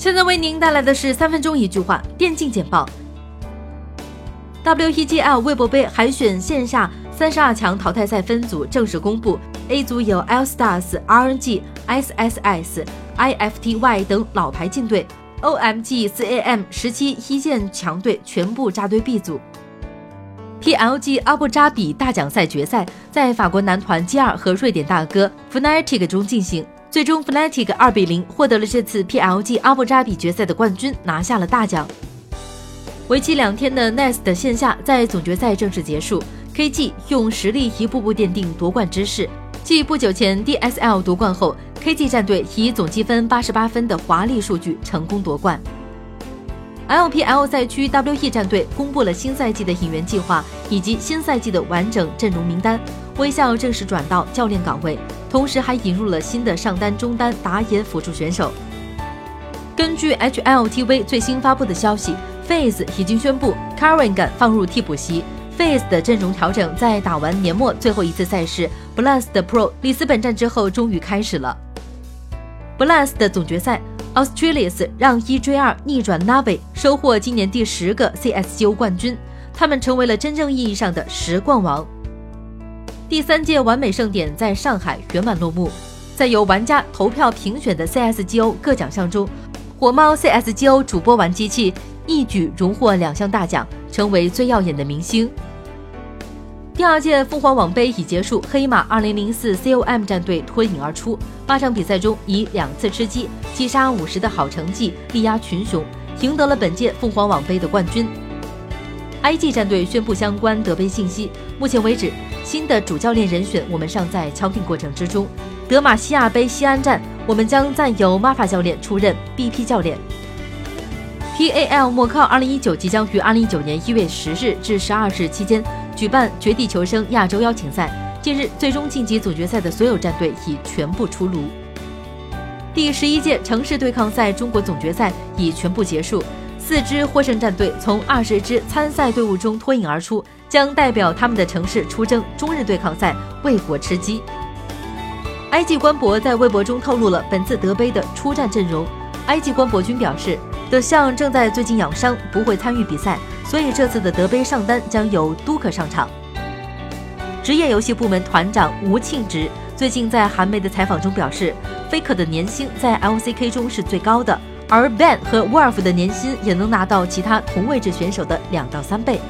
现在为您带来的是三分钟一句话电竞简报。WEGL 微博杯海选线下三十二强淘汰赛分组正式公布，A 组有 L Stars、RNG、SSS、IFTY 等老牌劲队，OMG、CAM 十七一线强队全部扎堆 B 组。PLG 阿布扎比大奖赛决赛在法国男团 G2 和瑞典大哥 Fnatic 中进行。最终，Fnatic 二比零获得了这次 PLG 阿布扎比决赛的冠军，拿下了大奖。为期两天的 Nest 线下在总决赛正式结束，KG 用实力一步步奠定夺冠之势。继不久前 DSL 夺冠后，KG 战队以总积分八十八分的华丽数据成功夺冠。LPL 赛区 WE 战队公布了新赛季的引援计划以及新赛季的完整阵容名单，微笑正式转到教练岗位。同时还引入了新的上单、中单、打野辅助选手。根据 HLTV 最新发布的消息，FaZe 已经宣布 Karrigan 放入替补席。FaZe 的阵容调整在打完年末最后一次赛事 Blast Pro 里斯本站之后终于开始了。Blast 总决赛，Australis 让一追二逆转 Navi，收获今年第十个 CSGO 冠军，他们成为了真正意义上的十冠王。第三届完美盛典在上海圆满落幕，在由玩家投票评选的 CSGO 各奖项中，火猫 CSGO 主播玩机器一举荣获两项大奖，成为最耀眼的明星。第二届凤凰网杯已结束，黑马2004 COM 战队脱颖而出，八场比赛中以两次吃鸡击杀五十的好成绩力压群雄，赢得了本届凤凰网杯的冠军。IG 战队宣布相关得杯信息，目前为止。新的主教练人选，我们尚在敲定过程之中。德玛西亚杯西安站，我们将暂由 Mafa 教练出任 BP 教练。PAL 莫靠2019即将于2019年1月10日至12日期间举办绝地求生亚洲邀请赛，近日最终晋级总决赛的所有战队已全部出炉。第十一届城市对抗赛中国总决赛已全部结束，四支获胜战队从二十支参赛队伍中脱颖而出。将代表他们的城市出征中日对抗赛，为国吃鸡。IG 官博在微博中透露了本次德杯的出战阵容。IG 官博君表示，德相正在最近养伤，不会参与比赛，所以这次的德杯上单将由都可上场。职业游戏部门团长吴庆植最近在韩媒的采访中表示，Faker 的年薪在 LCK 中是最高的，而 Ben 和 Wolf 的年薪也能拿到其他同位置选手的两到三倍。